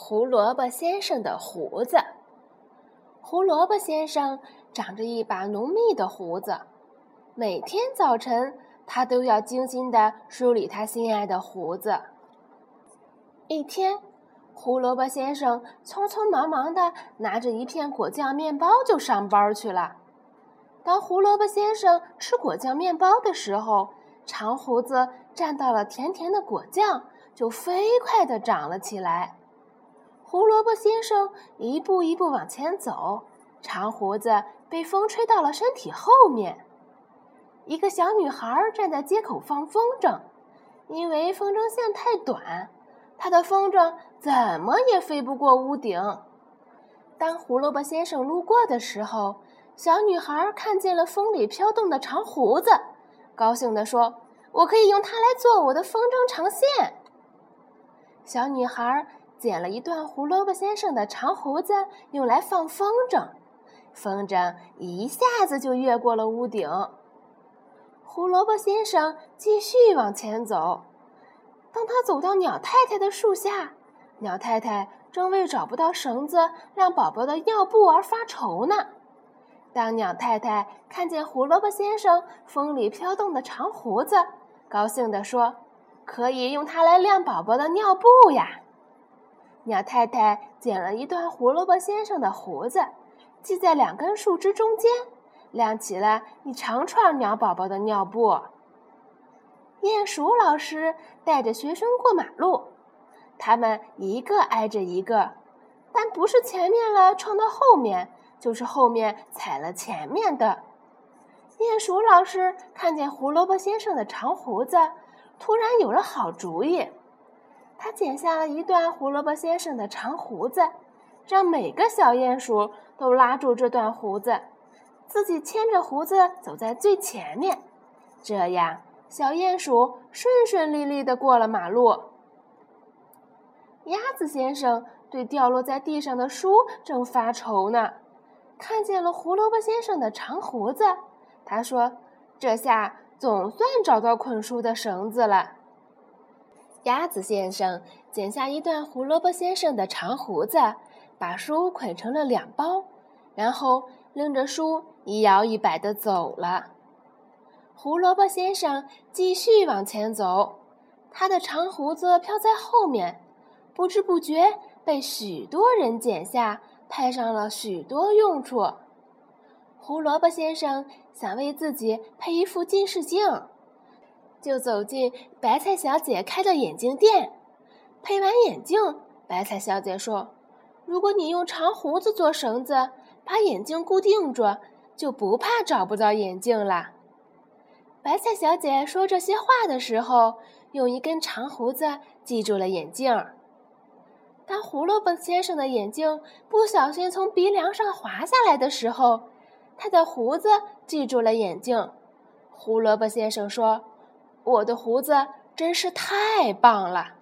胡萝卜先生的胡子。胡萝卜先生长着一把浓密的胡子，每天早晨他都要精心地梳理他心爱的胡子。一天，胡萝卜先生匆匆忙忙地拿着一片果酱面包就上班去了。当胡萝卜先生吃果酱面包的时候，长胡子沾到了甜甜的果酱，就飞快地长了起来。胡萝卜先生一步一步往前走，长胡子被风吹到了身体后面。一个小女孩站在街口放风筝，因为风筝线太短，她的风筝怎么也飞不过屋顶。当胡萝卜先生路过的时候，小女孩看见了风里飘动的长胡子，高兴地说：“我可以用它来做我的风筝长线。”小女孩。剪了一段胡萝卜先生的长胡子，用来放风筝，风筝一下子就越过了屋顶。胡萝卜先生继续往前走，当他走到鸟太太的树下，鸟太太正为找不到绳子晾宝宝的尿布而发愁呢。当鸟太太看见胡萝卜先生风里飘动的长胡子，高兴地说：“可以用它来晾宝宝的尿布呀！”鸟太太剪了一段胡萝卜先生的胡子，系在两根树枝中间，晾起了一长串鸟宝宝的尿布。鼹鼠老师带着学生过马路，他们一个挨着一个，但不是前面了撞到后面，就是后面踩了前面的。鼹鼠老师看见胡萝卜先生的长胡子，突然有了好主意。他剪下了一段胡萝卜先生的长胡子，让每个小鼹鼠都拉住这段胡子，自己牵着胡子走在最前面。这样，小鼹鼠顺顺利利地过了马路。鸭子先生对掉落在地上的书正发愁呢，看见了胡萝卜先生的长胡子，他说：“这下总算找到捆书的绳子了。”鸭子先生剪下一段胡萝卜先生的长胡子，把书捆成了两包，然后拎着书一摇一摆地走了。胡萝卜先生继续往前走，他的长胡子飘在后面，不知不觉被许多人剪下，派上了许多用处。胡萝卜先生想为自己配一副近视镜。就走进白菜小姐开的眼镜店，配完眼镜，白菜小姐说：“如果你用长胡子做绳子，把眼镜固定住，就不怕找不到眼镜了。”白菜小姐说这些话的时候，用一根长胡子系住了眼镜。当胡萝卜先生的眼镜不小心从鼻梁上滑下来的时候，他的胡子系住了眼镜。胡萝卜先生说。我的胡子真是太棒了。